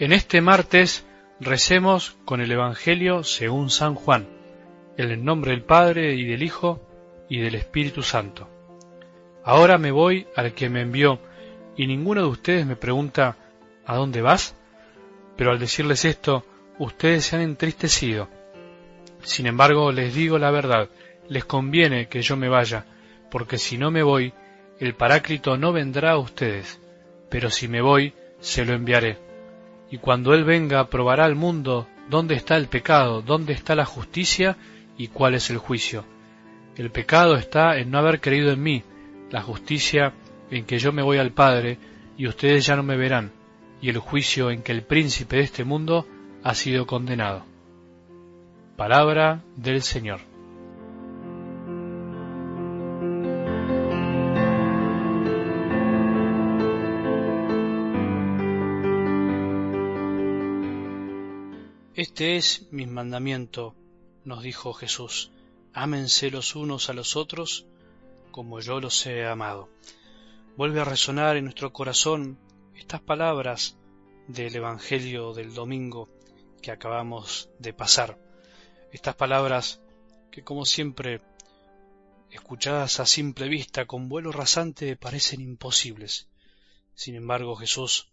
En este martes recemos con el Evangelio según San Juan, en el nombre del Padre y del Hijo y del Espíritu Santo. Ahora me voy al que me envió, y ninguno de ustedes me pregunta ¿A dónde vas? Pero al decirles esto, ustedes se han entristecido. Sin embargo, les digo la verdad, les conviene que yo me vaya, porque si no me voy, el Paráclito no vendrá a ustedes, pero si me voy, se lo enviaré y cuando Él venga probará al mundo dónde está el pecado, dónde está la justicia y cuál es el juicio. El pecado está en no haber creído en mí, la justicia en que yo me voy al Padre y ustedes ya no me verán, y el juicio en que el príncipe de este mundo ha sido condenado. Palabra del Señor. Este es mi mandamiento, nos dijo Jesús, ámense los unos a los otros como yo los he amado. Vuelve a resonar en nuestro corazón estas palabras del Evangelio del domingo que acabamos de pasar. Estas palabras que como siempre escuchadas a simple vista con vuelo rasante parecen imposibles. Sin embargo Jesús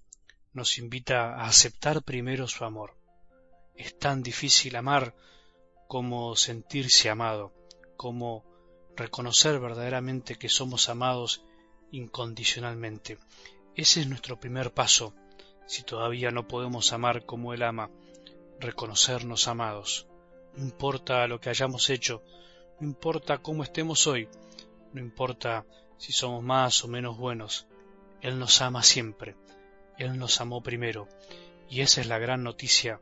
nos invita a aceptar primero su amor es tan difícil amar como sentirse amado, como reconocer verdaderamente que somos amados incondicionalmente. Ese es nuestro primer paso, si todavía no podemos amar como Él ama, reconocernos amados. No importa lo que hayamos hecho, no importa cómo estemos hoy, no importa si somos más o menos buenos, Él nos ama siempre, Él nos amó primero, y esa es la gran noticia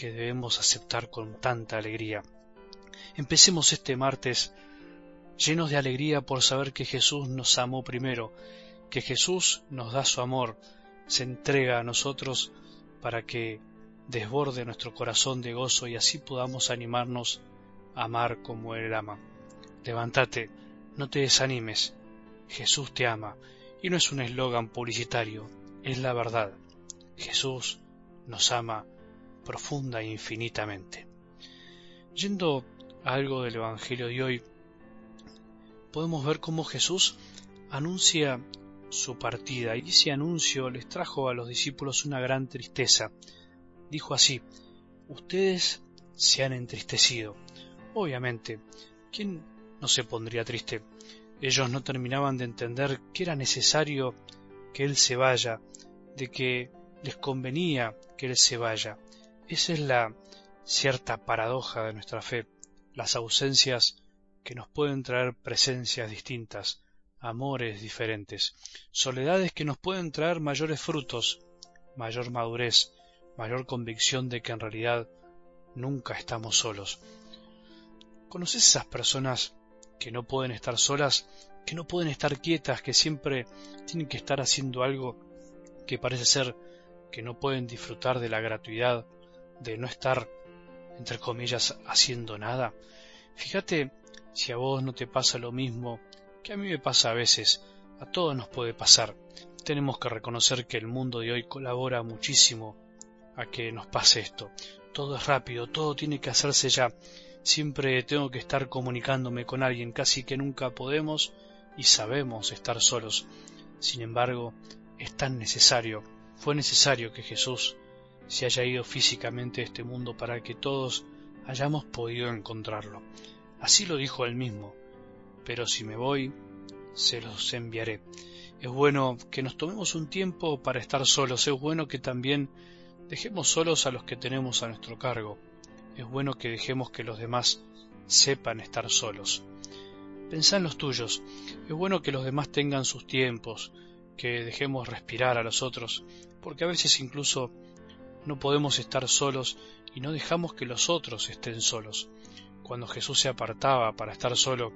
que debemos aceptar con tanta alegría. Empecemos este martes llenos de alegría por saber que Jesús nos amó primero, que Jesús nos da su amor, se entrega a nosotros para que desborde nuestro corazón de gozo y así podamos animarnos a amar como Él ama. Levántate, no te desanimes, Jesús te ama, y no es un eslogan publicitario, es la verdad. Jesús nos ama profunda e infinitamente. Yendo a algo del Evangelio de hoy, podemos ver cómo Jesús anuncia su partida y ese anuncio les trajo a los discípulos una gran tristeza. Dijo así, ustedes se han entristecido. Obviamente, ¿quién no se pondría triste? Ellos no terminaban de entender que era necesario que Él se vaya, de que les convenía que Él se vaya. Esa es la cierta paradoja de nuestra fe, las ausencias que nos pueden traer presencias distintas, amores diferentes, soledades que nos pueden traer mayores frutos, mayor madurez, mayor convicción de que en realidad nunca estamos solos. ¿Conoces esas personas que no pueden estar solas, que no pueden estar quietas, que siempre tienen que estar haciendo algo que parece ser que no pueden disfrutar de la gratuidad de no estar, entre comillas, haciendo nada. Fíjate si a vos no te pasa lo mismo que a mí me pasa a veces, a todos nos puede pasar. Tenemos que reconocer que el mundo de hoy colabora muchísimo a que nos pase esto. Todo es rápido, todo tiene que hacerse ya. Siempre tengo que estar comunicándome con alguien, casi que nunca podemos y sabemos estar solos. Sin embargo, es tan necesario, fue necesario que Jesús se haya ido físicamente de este mundo para que todos hayamos podido encontrarlo. Así lo dijo él mismo, pero si me voy, se los enviaré. Es bueno que nos tomemos un tiempo para estar solos, es bueno que también dejemos solos a los que tenemos a nuestro cargo, es bueno que dejemos que los demás sepan estar solos. Pensá en los tuyos, es bueno que los demás tengan sus tiempos, que dejemos respirar a los otros, porque a veces incluso no podemos estar solos y no dejamos que los otros estén solos. Cuando Jesús se apartaba para estar solo,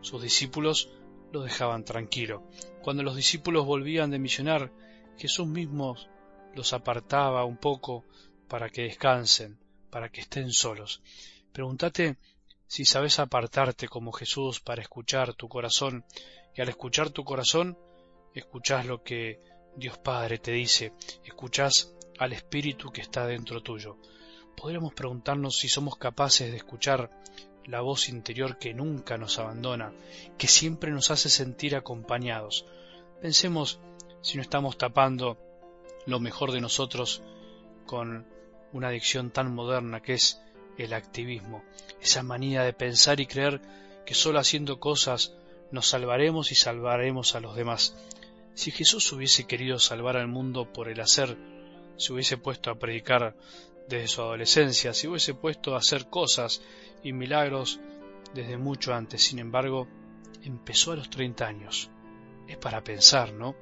sus discípulos lo dejaban tranquilo. Cuando los discípulos volvían de misionar, Jesús mismo los apartaba un poco para que descansen, para que estén solos. Pregúntate si sabes apartarte como Jesús para escuchar tu corazón, y al escuchar tu corazón, escuchás lo que Dios Padre te dice, escuchás al espíritu que está dentro tuyo. Podríamos preguntarnos si somos capaces de escuchar la voz interior que nunca nos abandona, que siempre nos hace sentir acompañados. Pensemos si no estamos tapando lo mejor de nosotros con una adicción tan moderna que es el activismo, esa manía de pensar y creer que solo haciendo cosas nos salvaremos y salvaremos a los demás. Si Jesús hubiese querido salvar al mundo por el hacer, se hubiese puesto a predicar desde su adolescencia, se hubiese puesto a hacer cosas y milagros desde mucho antes. Sin embargo, empezó a los 30 años. Es para pensar, ¿no?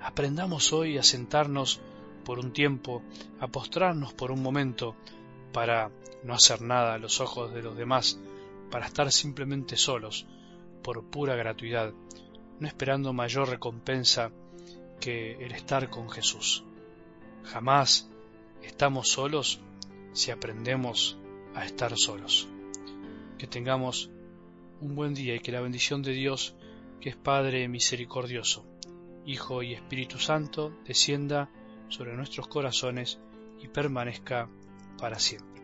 Aprendamos hoy a sentarnos por un tiempo, a postrarnos por un momento, para no hacer nada a los ojos de los demás, para estar simplemente solos, por pura gratuidad, no esperando mayor recompensa que el estar con Jesús. Jamás estamos solos si aprendemos a estar solos. Que tengamos un buen día y que la bendición de Dios, que es Padre misericordioso, Hijo y Espíritu Santo, descienda sobre nuestros corazones y permanezca para siempre.